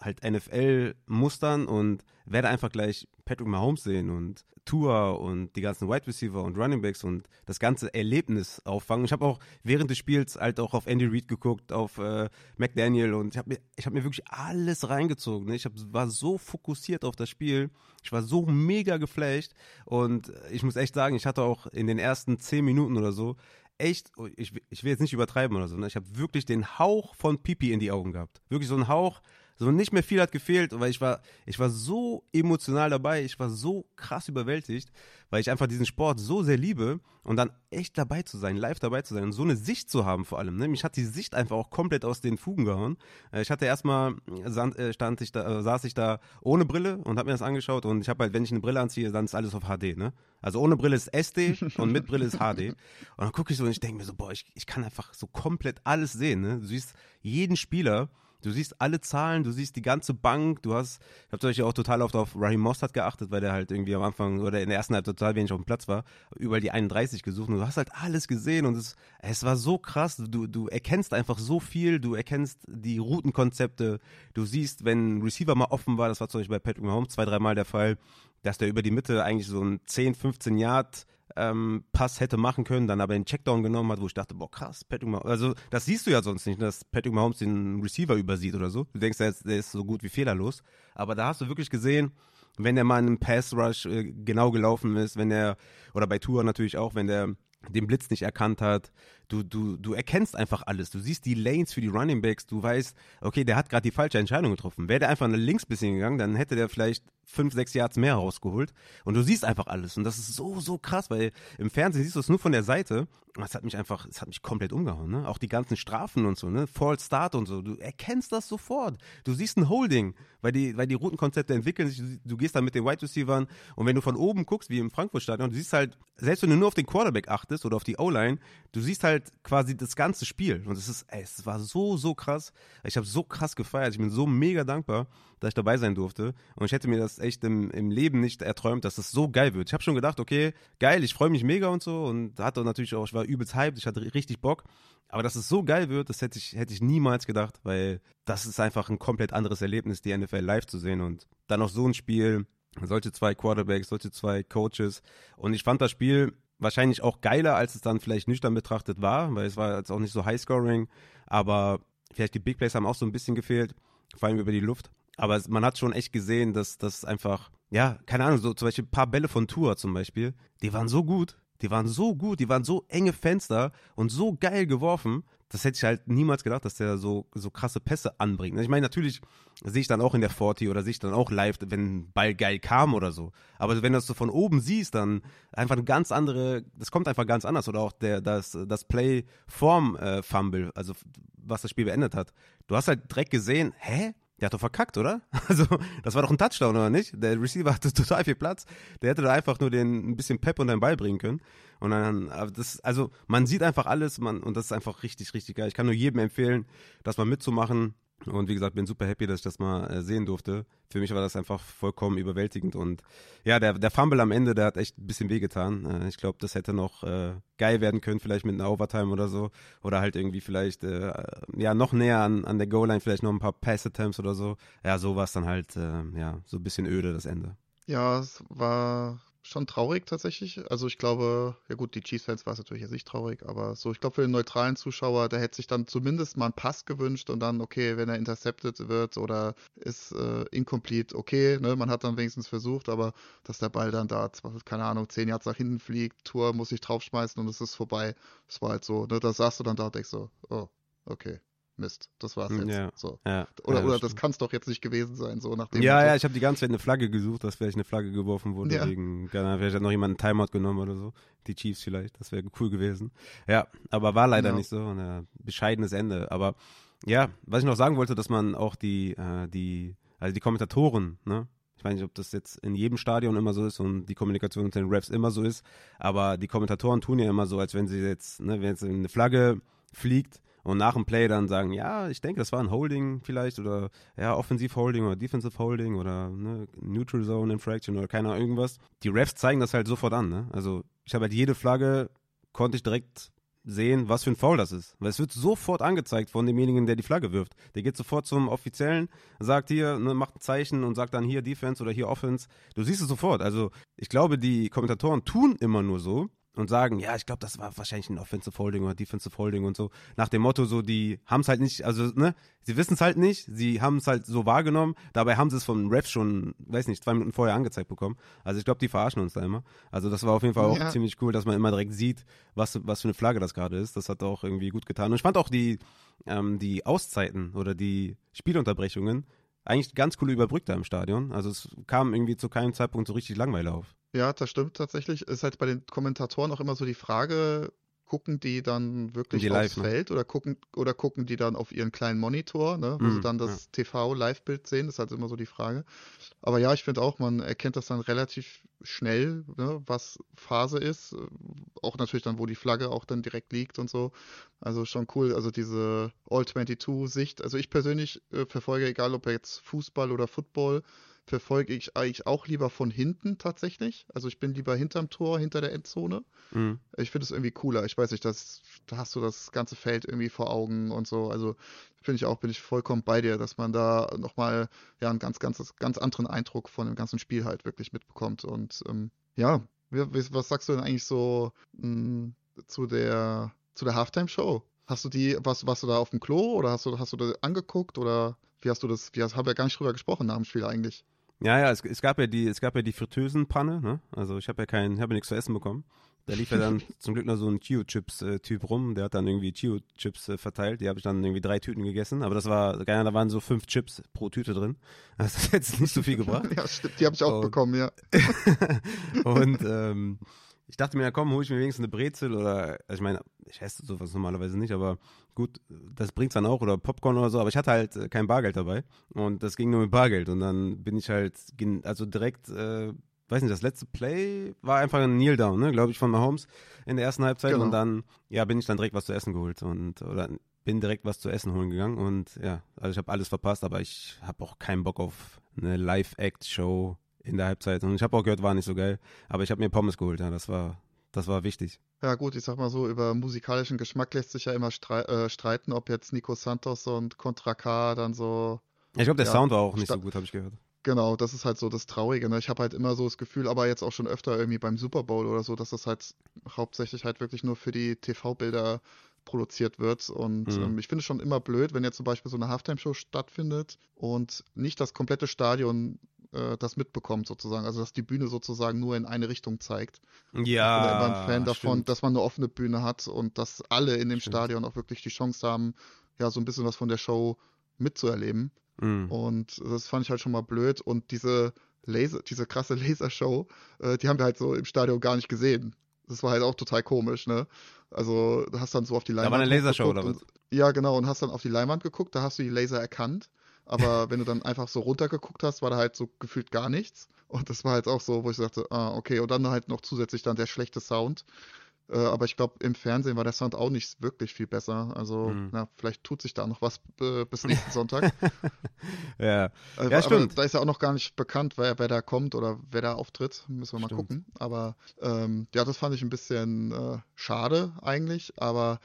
S1: halt NFL-Mustern und werde einfach gleich Patrick Mahomes sehen und Tour und die ganzen Wide Receiver und Running Backs und das ganze Erlebnis auffangen. Ich habe auch während des Spiels halt auch auf Andy Reid geguckt, auf äh, McDaniel und ich habe mir, hab mir wirklich alles reingezogen. Ne? Ich hab, war so fokussiert auf das Spiel. Ich war so mega geflasht und ich muss echt sagen, ich hatte auch in den ersten zehn Minuten oder so echt, ich, ich will jetzt nicht übertreiben oder so, ne? ich habe wirklich den Hauch von Pipi in die Augen gehabt. Wirklich so ein Hauch, so nicht mehr viel hat gefehlt, weil ich war, ich war so emotional dabei, ich war so krass überwältigt, weil ich einfach diesen Sport so sehr liebe und dann echt dabei zu sein, live dabei zu sein und so eine Sicht zu haben vor allem. Ne? Mich hat die Sicht einfach auch komplett aus den Fugen gehauen. Äh, ich hatte erstmal, äh, stand ich da, äh, saß ich da ohne Brille und habe mir das angeschaut und ich habe halt, wenn ich eine Brille anziehe, dann ist alles auf HD, ne? Also ohne Brille ist SD und mit Brille ist HD. Und dann gucke ich so und ich denke mir so, boah, ich, ich kann einfach so komplett alles sehen, ne? Du siehst jeden Spieler Du siehst alle Zahlen, du siehst die ganze Bank, du hast, ich habe zum Beispiel auch total oft auf Raheem Mostert geachtet, weil der halt irgendwie am Anfang oder in der ersten Halbzeit total wenig auf dem Platz war, überall die 31 gesucht und du hast halt alles gesehen und es, es war so krass, du, du erkennst einfach so viel, du erkennst die Routenkonzepte, du siehst, wenn Receiver mal offen war, das war zum Beispiel bei Patrick Mahomes zwei, dreimal der Fall, dass der über die Mitte eigentlich so ein 10, 15 Yard ähm, Pass hätte machen können, dann aber den Checkdown genommen hat, wo ich dachte, boah krass, Patrick Mahomes, also das siehst du ja sonst nicht, dass Patrick Mahomes den Receiver übersieht oder so. Du denkst, der ist, der ist so gut wie fehlerlos, aber da hast du wirklich gesehen, wenn er mal in einem Pass Rush äh, genau gelaufen ist, wenn er, oder bei Tour natürlich auch, wenn der den Blitz nicht erkannt hat. Du, du, du erkennst einfach alles. Du siehst die Lanes für die Running Backs. Du weißt, okay, der hat gerade die falsche Entscheidung getroffen. Wäre der einfach nach links bisschen gegangen, dann hätte der vielleicht fünf, sechs Yards mehr rausgeholt. Und du siehst einfach alles. Und das ist so, so krass, weil im Fernsehen siehst du es nur von der Seite. Das hat mich einfach, es hat mich komplett umgehauen, ne? Auch die ganzen Strafen und so, ne? Fall Start und so. Du erkennst das sofort. Du siehst ein Holding, weil die, weil die Routenkonzepte entwickeln sich. Du gehst dann mit den Wide Receivers und wenn du von oben guckst, wie im Frankfurt-Stadion, du siehst halt, selbst wenn du nur auf den Quarterback achtest oder auf die O-Line, du siehst halt quasi das ganze Spiel. Und es ist, ey, es war so, so krass. Ich habe so krass gefeiert. Ich bin so mega dankbar, dass ich dabei sein durfte. Und ich hätte mir das echt im, im Leben nicht erträumt, dass das so geil wird. Ich habe schon gedacht, okay, geil, ich freue mich mega und so. Und hatte natürlich auch, ich war übelst hyped, ich hatte richtig Bock. Aber dass es so geil wird, das hätte ich, hätte ich niemals gedacht, weil das ist einfach ein komplett anderes Erlebnis, die NFL live zu sehen. Und dann auch so ein Spiel, solche zwei Quarterbacks, solche zwei Coaches. Und ich fand das Spiel wahrscheinlich auch geiler, als es dann vielleicht nüchtern betrachtet war, weil es war jetzt auch nicht so High-Scoring. Aber vielleicht die Big Plays haben auch so ein bisschen gefehlt, vor allem über die Luft. Aber man hat schon echt gesehen, dass das einfach, ja, keine Ahnung, so zum Beispiel ein paar Bälle von Tour zum Beispiel, die waren so gut, die waren so gut, die waren so enge Fenster und so geil geworfen. Das hätte ich halt niemals gedacht, dass der so, so krasse Pässe anbringt. Ich meine, natürlich sehe ich dann auch in der 40 oder sehe ich dann auch live, wenn ein Ball geil kam oder so. Aber wenn du das so von oben siehst, dann einfach eine ganz andere, das kommt einfach ganz anders. Oder auch der, das, das Play vorm äh, Fumble, also was das Spiel beendet hat. Du hast halt direkt gesehen, hä? Der hat doch verkackt, oder? Also, das war doch ein Touchdown, oder nicht? Der Receiver hatte total viel Platz. Der hätte da einfach nur den ein bisschen Pep und den Ball bringen können. Und dann, das, also, man sieht einfach alles, man, und das ist einfach richtig, richtig geil. Ich kann nur jedem empfehlen, das mal mitzumachen. Und wie gesagt, bin super happy, dass ich das mal äh, sehen durfte. Für mich war das einfach vollkommen überwältigend. Und ja, der, der Fumble am Ende, der hat echt ein bisschen wehgetan. Äh, ich glaube, das hätte noch äh, geil werden können, vielleicht mit einer Overtime oder so. Oder halt irgendwie vielleicht, äh, ja, noch näher an, an der Goal-Line, vielleicht noch ein paar Pass-Attempts oder so. Ja, so war es dann halt, äh, ja, so ein bisschen öde, das Ende.
S2: Ja, es war schon traurig tatsächlich. Also ich glaube, ja gut, die Chiefs-Fans war es natürlich jetzt nicht traurig, aber so, ich glaube für den neutralen Zuschauer, der hätte sich dann zumindest mal einen Pass gewünscht und dann, okay, wenn er intercepted wird oder ist äh, incomplete, okay, ne, man hat dann wenigstens versucht, aber dass der Ball dann da, keine Ahnung, zehn Yards nach hinten fliegt, Tour muss ich draufschmeißen und es ist vorbei. Das war halt so, ne, da saßt du dann da und denkst so, oh, okay. Mist, das war's hm, jetzt. Ja, so. Ja, oder ja, das, das kann es doch jetzt nicht gewesen sein, so nachdem.
S1: Ja, ja, ich habe die ganze Zeit eine Flagge gesucht, dass vielleicht eine Flagge geworfen wurde. Ja. Wegen, vielleicht hat noch jemand einen Timeout genommen oder so. Die Chiefs vielleicht, das wäre cool gewesen. Ja, aber war leider nicht so. Ein äh, bescheidenes Ende. Aber ja, was ich noch sagen wollte, dass man auch die, äh, die, also die Kommentatoren, ne? Ich weiß nicht, ob das jetzt in jedem Stadion immer so ist und die Kommunikation mit den Refs immer so ist, aber die Kommentatoren tun ja immer so, als wenn sie jetzt, ne, wenn jetzt eine Flagge fliegt, und nach dem Play dann sagen, ja, ich denke, das war ein Holding vielleicht oder ja, Offensiv Holding oder Defensive Holding oder ne, Neutral Zone Infraction oder keine Ahnung, irgendwas. Die Refs zeigen das halt sofort an, ne? Also ich habe halt jede Flagge, konnte ich direkt sehen, was für ein Foul das ist. Weil es wird sofort angezeigt von demjenigen, der die Flagge wirft. Der geht sofort zum Offiziellen, sagt hier, ne, macht ein Zeichen und sagt dann hier Defense oder hier Offense. Du siehst es sofort. Also ich glaube, die Kommentatoren tun immer nur so, und sagen, ja, ich glaube, das war wahrscheinlich ein Offensive Holding oder Defensive Holding und so. Nach dem Motto, so, die haben es halt nicht, also, ne, sie wissen es halt nicht, sie haben es halt so wahrgenommen, dabei haben sie es vom Ref schon, weiß nicht, zwei Minuten vorher angezeigt bekommen. Also ich glaube, die verarschen uns da immer. Also das war auf jeden Fall auch ja. ziemlich cool, dass man immer direkt sieht, was, was für eine Flagge das gerade ist. Das hat auch irgendwie gut getan. Und ich fand auch die, ähm, die Auszeiten oder die Spielunterbrechungen eigentlich ganz cool überbrückt da im Stadion. Also es kam irgendwie zu keinem Zeitpunkt so richtig Langweile auf.
S2: Ja, das stimmt tatsächlich. Ist halt bei den Kommentatoren auch immer so die Frage, gucken die dann wirklich die aufs live, ne? Feld oder gucken oder gucken die dann auf ihren kleinen Monitor, ne, wo mm, sie dann das ja. TV-Live-Bild sehen? Das ist halt immer so die Frage. Aber ja, ich finde auch, man erkennt das dann relativ schnell, ne, was Phase ist. Auch natürlich dann, wo die Flagge auch dann direkt liegt und so. Also schon cool. Also diese All-22-Sicht. Also ich persönlich äh, verfolge, egal ob jetzt Fußball oder Football, verfolge ich eigentlich auch lieber von hinten tatsächlich. Also ich bin lieber hinterm Tor, hinter der Endzone. Mhm. Ich finde es irgendwie cooler. Ich weiß nicht, das, da hast du das ganze Feld irgendwie vor Augen und so. Also finde ich auch, bin ich vollkommen bei dir, dass man da nochmal ja, einen ganz, ganz, ganz anderen Eindruck von dem ganzen Spiel halt wirklich mitbekommt. Und ähm, ja, was sagst du denn eigentlich so mh, hm, zu der, zu der Halftime-Show? Hast du die, was, warst du da auf dem Klo oder hast du, hast du da angeguckt oder wie hast du das, wie hast, haben wir gar nicht drüber gesprochen nach dem Spiel eigentlich?
S1: Ja, ja, es, es, gab ja die, es gab ja die Fritteusenpanne, ne? Also ich habe ja kein, habe ja nichts zu essen bekommen. Da lief ja dann zum Glück noch so ein Chio-Chips-Typ rum, der hat dann irgendwie Chio-Chips äh, verteilt. Die habe ich dann irgendwie drei Tüten gegessen, aber das war, da waren so fünf Chips pro Tüte drin. Das hat jetzt nicht so viel gebracht.
S2: ja, stimmt, die habe ich auch und, bekommen, ja.
S1: und ähm, ich dachte mir, ja komm, hole ich mir wenigstens eine Brezel oder, also ich meine, ich esse sowas normalerweise nicht, aber gut, das bringt's dann auch oder Popcorn oder so, aber ich hatte halt äh, kein Bargeld dabei und das ging nur mit Bargeld und dann bin ich halt, also direkt, äh, weiß nicht, das letzte Play war einfach ein Kneel Down, ne, glaube ich, von Mahomes in der ersten Halbzeit genau. und dann, ja, bin ich dann direkt was zu essen geholt und, oder bin direkt was zu essen holen gegangen und ja, also ich habe alles verpasst, aber ich habe auch keinen Bock auf eine Live-Act-Show in der Halbzeit. Und ich habe auch gehört, war nicht so geil. Aber ich habe mir Pommes geholt, ja, das war, das war wichtig.
S2: Ja, gut, ich sag mal so, über musikalischen Geschmack lässt sich ja immer strei äh, streiten, ob jetzt Nico Santos und Contra K dann so.
S1: Ich glaube, der ja, Sound war auch nicht so gut, habe ich gehört.
S2: Genau, das ist halt so das Traurige. Ne? Ich habe halt immer so das Gefühl, aber jetzt auch schon öfter irgendwie beim Super Bowl oder so, dass das halt hauptsächlich halt wirklich nur für die TV-Bilder produziert wird. Und mhm. ähm, ich finde es schon immer blöd, wenn jetzt zum Beispiel so eine Halftime-Show stattfindet und nicht das komplette Stadion äh, das mitbekommt, sozusagen. Also, dass die Bühne sozusagen nur in eine Richtung zeigt.
S1: Ja. Ich
S2: bin immer ein Fan davon, stimmt. dass man eine offene Bühne hat und dass alle in dem stimmt. Stadion auch wirklich die Chance haben, ja, so ein bisschen was von der Show mitzuerleben. Mhm. Und das fand ich halt schon mal blöd. Und diese Laser, diese krasse Lasershow, äh, die haben wir halt so im Stadion gar nicht gesehen. Das war halt auch total komisch, ne? Also, hast dann so auf die Leinwand.
S1: Da war eine Lasershow oder was?
S2: ja, genau, und hast dann auf die Leinwand geguckt, da hast du die Laser erkannt. Aber wenn du dann einfach so runtergeguckt hast, war da halt so gefühlt gar nichts. Und das war halt auch so, wo ich sagte, ah, okay, und dann halt noch zusätzlich dann der schlechte Sound. Äh, aber ich glaube, im Fernsehen war der Sound auch nicht wirklich viel besser. Also, mhm. na, vielleicht tut sich da noch was äh, bis nächsten Sonntag.
S1: ja.
S2: Äh, ja, stimmt. da ist ja auch noch gar nicht bekannt, wer, wer da kommt oder wer da auftritt. Müssen wir mal stimmt. gucken. Aber ähm, ja, das fand ich ein bisschen äh, schade eigentlich. Aber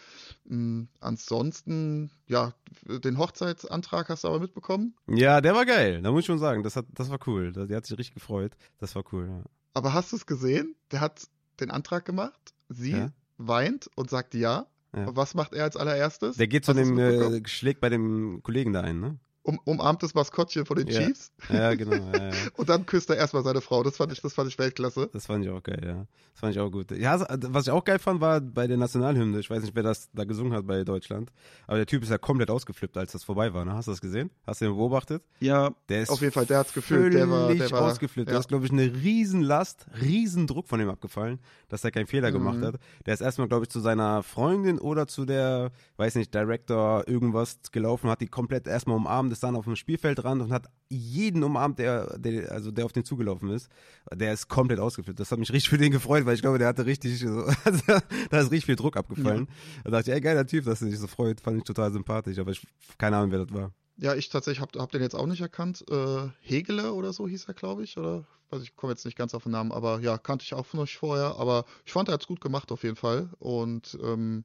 S2: mh, hm, ansonsten, ja, den Hochzeitsantrag hast du aber mitbekommen?
S1: Ja, der war geil. Da muss ich schon sagen, das, hat, das war cool. Der hat sich richtig gefreut. Das war cool, ja.
S2: Aber hast du es gesehen? Der hat den Antrag gemacht Sie ja? weint und sagt ja. ja. Was macht er als allererstes?
S1: Der geht zu dem, äh, schlägt bei dem Kollegen da ein, ne?
S2: Um, umarmt das Maskottchen von den
S1: ja.
S2: Chiefs.
S1: Ja, genau. Ja, ja.
S2: und dann küsst er erstmal seine Frau. Das fand ich, das fand ich Weltklasse.
S1: Das fand ich auch geil, ja. Das fand ich auch gut. Ja, was ich auch geil fand, war bei der Nationalhymne. Ich weiß nicht, wer das da gesungen hat bei Deutschland. Aber der Typ ist ja komplett ausgeflippt, als das vorbei war. Ne? Hast du das gesehen? Hast du den beobachtet?
S2: Ja, der ist auf jeden Fall. Der hat's gefühlt. Der war, der war
S1: ausgeflippt. Ja. Da ist, glaube ich, eine Riesenlast, Riesendruck von ihm abgefallen, dass er keinen Fehler mhm. gemacht hat. Der ist erstmal, glaube ich, zu seiner Freundin oder zu der, weiß nicht, Director irgendwas gelaufen, hat die komplett erstmal umarmt, ist dann auf dem Spielfeld Spielfeldrand und hat jeden umarmt, der, der, also der auf den zugelaufen ist. Der ist komplett ausgeflippt. Das hat mich richtig für den gefreut, weil ich glaube, der hatte richtig, so, also, da ist richtig viel Druck abgefallen. Ja. Da dachte ich, ey, geiler Typ, dass er sich so freut. Fand ich total sympathisch, aber ich keine Ahnung, wer das war.
S2: Ja, ich tatsächlich habe hab den jetzt auch nicht erkannt. Äh, Hegele oder so hieß er, glaube ich. Oder weiß ich, komme jetzt nicht ganz auf den Namen, aber ja, kannte ich auch von euch vorher. Aber ich fand, er hat es gut gemacht auf jeden Fall. Und ähm,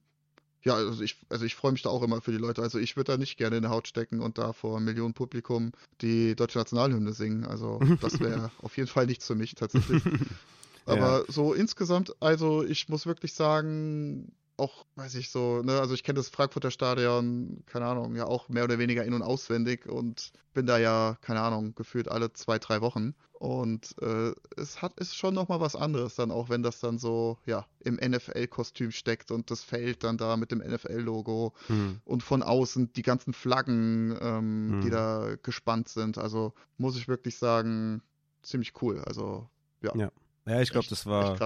S2: ja, also ich, also ich freue mich da auch immer für die Leute. Also ich würde da nicht gerne in der Haut stecken und da vor Millionen Publikum die deutsche Nationalhymne singen. Also das wäre auf jeden Fall nichts für mich tatsächlich. Aber ja. so insgesamt, also ich muss wirklich sagen, auch, weiß ich so, ne, also ich kenne das Frankfurter Stadion, keine Ahnung, ja auch mehr oder weniger in- und auswendig und bin da ja, keine Ahnung, gefühlt alle zwei, drei Wochen. Und äh, es hat ist schon nochmal was anderes dann auch, wenn das dann so, ja, im NFL-Kostüm steckt und das Feld dann da mit dem NFL-Logo hm. und von außen die ganzen Flaggen, ähm, hm. die da gespannt sind. Also muss ich wirklich sagen, ziemlich cool. Also, ja.
S1: ja. Ja, ich glaube, das war,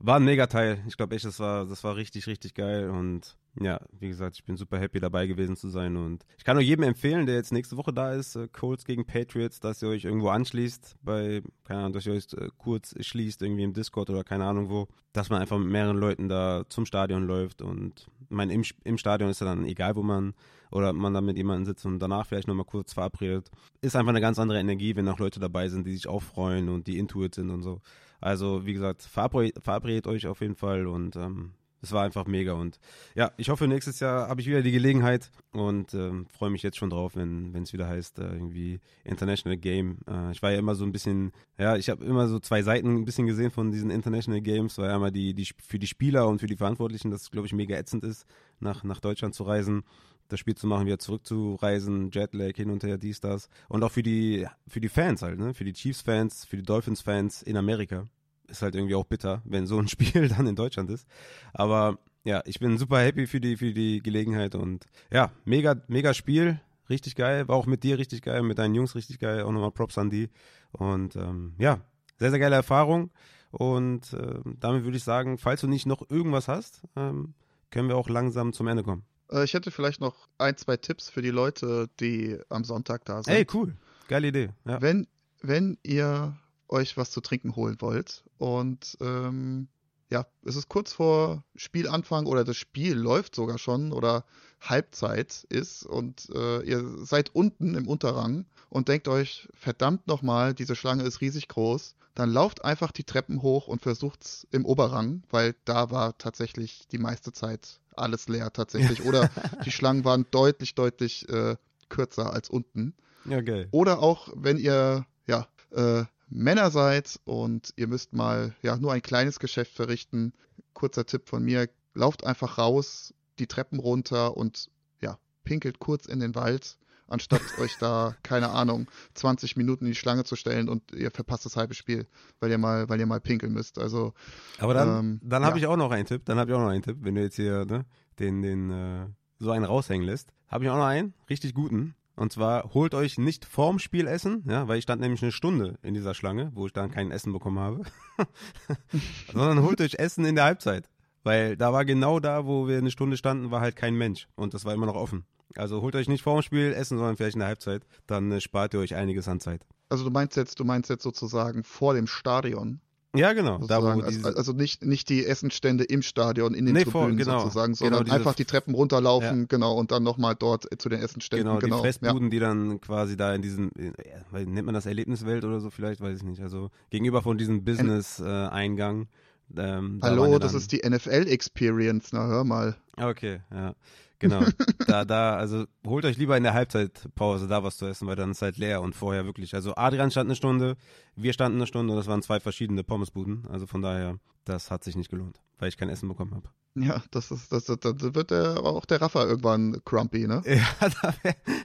S1: war ein Megateil. Ich glaube echt, das war, das war richtig, richtig geil. Und ja, wie gesagt, ich bin super happy dabei gewesen zu sein. Und ich kann nur jedem empfehlen, der jetzt nächste Woche da ist, äh, Colts gegen Patriots, dass ihr euch irgendwo anschließt, bei, keine Ahnung, dass ihr euch äh, kurz schließt, irgendwie im Discord oder keine Ahnung wo, dass man einfach mit mehreren Leuten da zum Stadion läuft. Und ich meine, im, im Stadion ist ja dann egal, wo man oder man da mit jemandem sitzt und danach vielleicht nochmal kurz verabredet. Ist einfach eine ganz andere Energie, wenn auch Leute dabei sind, die sich auch freuen und die Intuit sind und so. Also, wie gesagt, verabredet, euch auf jeden Fall und ähm, es war einfach mega und ja, ich hoffe, nächstes Jahr habe ich wieder die Gelegenheit und ähm, freue mich jetzt schon drauf, wenn es wieder heißt, äh, irgendwie International Game. Äh, ich war ja immer so ein bisschen, ja, ich habe immer so zwei Seiten ein bisschen gesehen von diesen International Games, weil einmal die, die für die Spieler und für die Verantwortlichen, das glaube ich mega ätzend ist, nach, nach Deutschland zu reisen das Spiel zu machen, wieder zurückzureisen, Jetlag hin und her, dies, das. Und auch für die, für die Fans halt, ne? Für die Chiefs-Fans, für die Dolphins-Fans in Amerika ist halt irgendwie auch bitter, wenn so ein Spiel dann in Deutschland ist. Aber ja, ich bin super happy für die, für die Gelegenheit und ja, mega, mega Spiel. Richtig geil. War auch mit dir richtig geil, mit deinen Jungs richtig geil. Auch nochmal Props an die. Und ähm, ja, sehr, sehr geile Erfahrung. Und äh, damit würde ich sagen, falls du nicht noch irgendwas hast, ähm, können wir auch langsam zum Ende kommen.
S2: Äh, ich hätte vielleicht noch ein, zwei Tipps für die Leute, die am Sonntag da sind.
S1: Ey, cool. Geile Idee. Ja.
S2: Wenn, wenn ihr euch was zu trinken holen wollt. Und ähm, ja, es ist kurz vor Spielanfang oder das Spiel läuft sogar schon oder Halbzeit ist und äh, ihr seid unten im Unterrang und denkt euch, verdammt nochmal, diese Schlange ist riesig groß, dann lauft einfach die Treppen hoch und versucht es im Oberrang, weil da war tatsächlich die meiste Zeit alles leer tatsächlich. Oder die Schlangen waren deutlich, deutlich äh, kürzer als unten.
S1: Ja, geil.
S2: Oder auch, wenn ihr ja, äh, Männer seid und ihr müsst mal ja nur ein kleines Geschäft verrichten, kurzer Tipp von mir, lauft einfach raus, die Treppen runter und ja, pinkelt kurz in den Wald, anstatt euch da, keine Ahnung, 20 Minuten in die Schlange zu stellen und ihr verpasst das halbe Spiel, weil ihr mal, weil ihr mal pinkeln müsst. Also
S1: Aber dann, ähm, dann habe ja. ich auch noch einen Tipp, dann habe ich auch noch einen Tipp, wenn du jetzt hier ne, den, den äh, so einen raushängen lässt, habe ich auch noch einen, richtig guten. Und zwar holt euch nicht vorm Spiel Essen, ja, weil ich stand nämlich eine Stunde in dieser Schlange, wo ich dann kein Essen bekommen habe, sondern holt euch Essen in der Halbzeit. Weil da war genau da, wo wir eine Stunde standen, war halt kein Mensch und das war immer noch offen. Also holt euch nicht vorm Spiel Essen, sondern vielleicht in der Halbzeit, dann äh, spart ihr euch einiges an Zeit.
S2: Also du meinst jetzt, du meinst jetzt sozusagen vor dem Stadion.
S1: Ja, genau.
S2: Da, also, also nicht, nicht die Essenstände im Stadion, in den nee, Tribünen vor, genau, sozusagen, genau sondern genau einfach die Treppen runterlaufen, ja. genau, und dann nochmal dort zu den Essenständen.
S1: Genau, genau die Fressbuden, ja. die dann quasi da in diesem, äh, nennt man das Erlebniswelt oder so vielleicht, weiß ich nicht, also gegenüber von diesem Business-Eingang.
S2: Äh, ähm, Hallo, da das ist die NFL-Experience, na hör mal.
S1: Okay, ja. Genau. da, da, also holt euch lieber in der Halbzeitpause da was zu essen, weil dann ist halt leer und vorher wirklich. Also Adrian stand eine Stunde, wir standen eine Stunde und das waren zwei verschiedene Pommesbuden. Also von daher, das hat sich nicht gelohnt, weil ich kein Essen bekommen habe.
S2: Ja, das ist, das, das, das wird der, auch der Raffa irgendwann grumpy, ne?
S1: Ja, da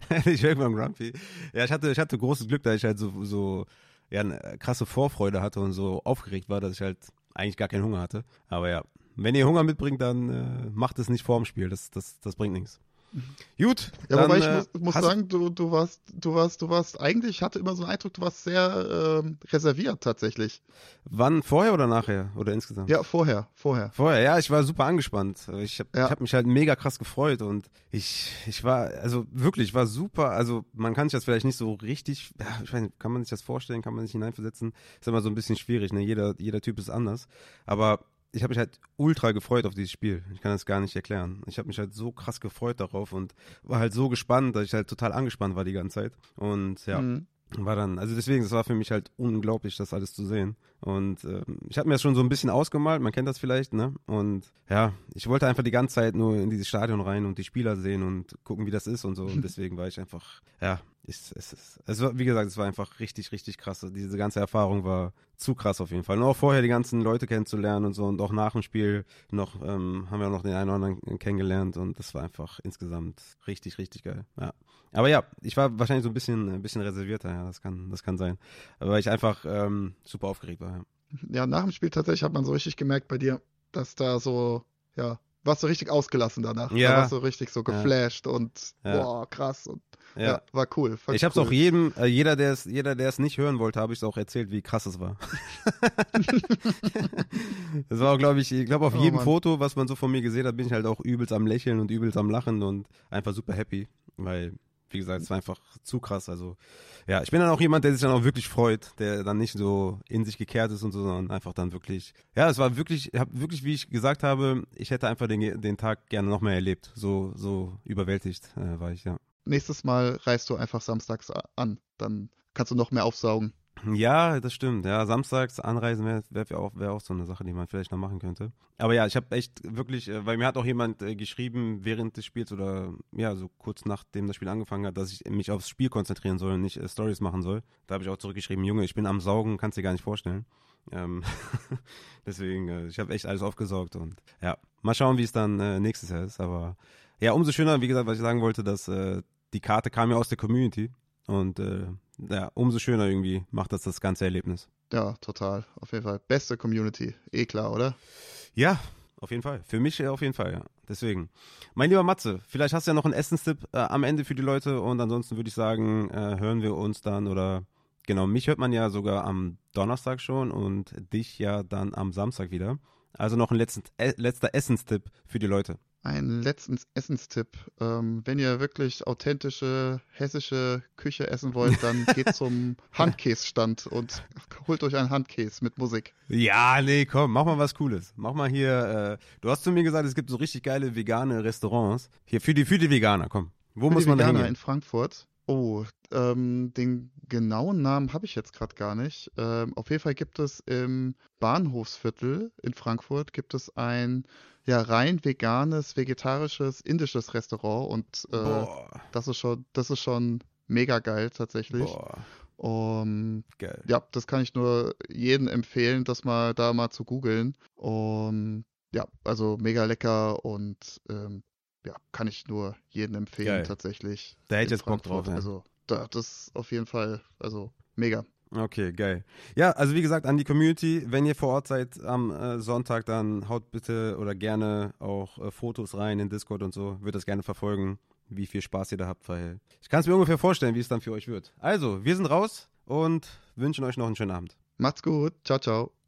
S1: werde ich irgendwann grumpy. Ja, ich hatte, ich hatte großes Glück, dass ich halt so, so ja, eine krasse Vorfreude hatte und so aufgeregt war, dass ich halt eigentlich gar keinen Hunger hatte. Aber ja, wenn ihr Hunger mitbringt, dann äh, macht es nicht vorm Spiel. Das, das, das bringt nichts. Gut.
S2: Ja, dann, wobei ich äh, muss, muss sagen, du, du warst, du warst, du warst, eigentlich, ich hatte immer so einen Eindruck, du warst sehr ähm, reserviert tatsächlich.
S1: Wann, vorher oder nachher? Oder insgesamt?
S2: Ja, vorher, vorher.
S1: Vorher, ja, ich war super angespannt. Ich habe ja. hab mich halt mega krass gefreut und ich, ich war, also wirklich, ich war super, also man kann sich das vielleicht nicht so richtig, ja, ich weiß nicht, kann man sich das vorstellen, kann man sich hineinversetzen? Ist immer so ein bisschen schwierig, ne? Jeder, jeder Typ ist anders. Aber ich habe mich halt ultra gefreut auf dieses Spiel. Ich kann das gar nicht erklären. Ich habe mich halt so krass gefreut darauf und war halt so gespannt, dass ich halt total angespannt war die ganze Zeit. Und ja, mhm. war dann, also deswegen, das war für mich halt unglaublich, das alles zu sehen. Und äh, ich habe mir das schon so ein bisschen ausgemalt, man kennt das vielleicht, ne? Und ja, ich wollte einfach die ganze Zeit nur in dieses Stadion rein und die Spieler sehen und gucken, wie das ist und so. Und deswegen war ich einfach, ja, ist, es ist, war, wie gesagt, es war einfach richtig, richtig krass. Diese ganze Erfahrung war zu krass auf jeden Fall. Und auch vorher die ganzen Leute kennenzulernen und so und auch nach dem Spiel noch, ähm, haben wir auch noch den einen oder anderen kennengelernt und das war einfach insgesamt richtig, richtig geil. Ja. Aber ja, ich war wahrscheinlich so ein bisschen, ein bisschen reservierter, ja, das kann, das kann sein. Weil ich einfach ähm, super aufgeregt war, ja.
S2: Ja, nach dem Spiel tatsächlich hat man so richtig gemerkt bei dir, dass da so, ja, warst du richtig ausgelassen danach. Ja. Da warst du richtig so geflasht ja. und ja. boah, krass und ja, ja war cool.
S1: Ich habe es
S2: cool.
S1: auch jedem, äh, jeder, der es, jeder, der es nicht hören wollte, habe ich es auch erzählt, wie krass es war. das war auch, glaube ich, ich glaube auf oh, jedem Mann. Foto, was man so von mir gesehen hat, bin ich halt auch übelst am Lächeln und übelst am Lachen und einfach super happy, weil wie gesagt, es war einfach zu krass. Also, ja, ich bin dann auch jemand, der sich dann auch wirklich freut, der dann nicht so in sich gekehrt ist und so, sondern einfach dann wirklich, ja, es war wirklich, ich habe wirklich, wie ich gesagt habe, ich hätte einfach den, den Tag gerne noch mehr erlebt. So, so überwältigt äh, war ich, ja
S2: nächstes Mal reist du einfach samstags an. Dann kannst du noch mehr aufsaugen.
S1: Ja, das stimmt. Ja, samstags anreisen wäre wär auch, wär auch so eine Sache, die man vielleicht noch machen könnte. Aber ja, ich habe echt wirklich, äh, weil mir hat auch jemand äh, geschrieben während des Spiels oder ja, so kurz nachdem das Spiel angefangen hat, dass ich mich aufs Spiel konzentrieren soll und nicht äh, Stories machen soll. Da habe ich auch zurückgeschrieben, Junge, ich bin am Saugen, kannst dir gar nicht vorstellen. Ähm, deswegen, äh, ich habe echt alles aufgesaugt und ja, mal schauen, wie es dann äh, nächstes Jahr ist. Aber ja, umso schöner, wie gesagt, was ich sagen wollte, dass äh, die Karte kam ja aus der Community und äh, ja, umso schöner irgendwie macht das das ganze Erlebnis.
S2: Ja, total. Auf jeden Fall. Beste Community. Eh klar, oder?
S1: Ja, auf jeden Fall. Für mich auf jeden Fall, ja. Deswegen. Mein lieber Matze, vielleicht hast du ja noch einen Essenstipp äh, am Ende für die Leute und ansonsten würde ich sagen, äh, hören wir uns dann oder genau, mich hört man ja sogar am Donnerstag schon und dich ja dann am Samstag wieder. Also noch ein letzten, äh, letzter Essenstipp für die Leute
S2: einen letzten Essenstipp. Ähm, wenn ihr wirklich authentische hessische Küche essen wollt, dann geht zum Handkässtand und holt euch einen Handkäse mit Musik.
S1: Ja, nee, komm, mach mal was Cooles. Mach mal hier, äh, du hast zu mir gesagt, es gibt so richtig geile vegane Restaurants. Hier, für die, für die Veganer, komm.
S2: Wo für muss man Veganer da hingehen? in Frankfurt. Oh, ähm, den genauen Namen habe ich jetzt gerade gar nicht. Ähm, auf jeden Fall gibt es im Bahnhofsviertel in Frankfurt gibt es ein ja rein veganes, vegetarisches, indisches Restaurant und äh, das ist schon, das ist schon mega geil tatsächlich. Boah. Um, geil. Ja, das kann ich nur jedem empfehlen, das mal da mal zu googeln. Um, ja, also mega lecker und ähm, ja, kann ich nur jedem empfehlen geil. tatsächlich.
S1: Da hätte ich jetzt Bock drauf. Ja.
S2: Also da, das ist auf jeden Fall, also mega.
S1: Okay, geil. Ja, also wie gesagt, an die Community, wenn ihr vor Ort seid am äh, Sonntag, dann haut bitte oder gerne auch äh, Fotos rein in Discord und so. Würde das gerne verfolgen, wie viel Spaß ihr da habt, weil ich kann es mir ungefähr vorstellen, wie es dann für euch wird. Also, wir sind raus und wünschen euch noch einen schönen Abend.
S2: Macht's gut. Ciao, ciao.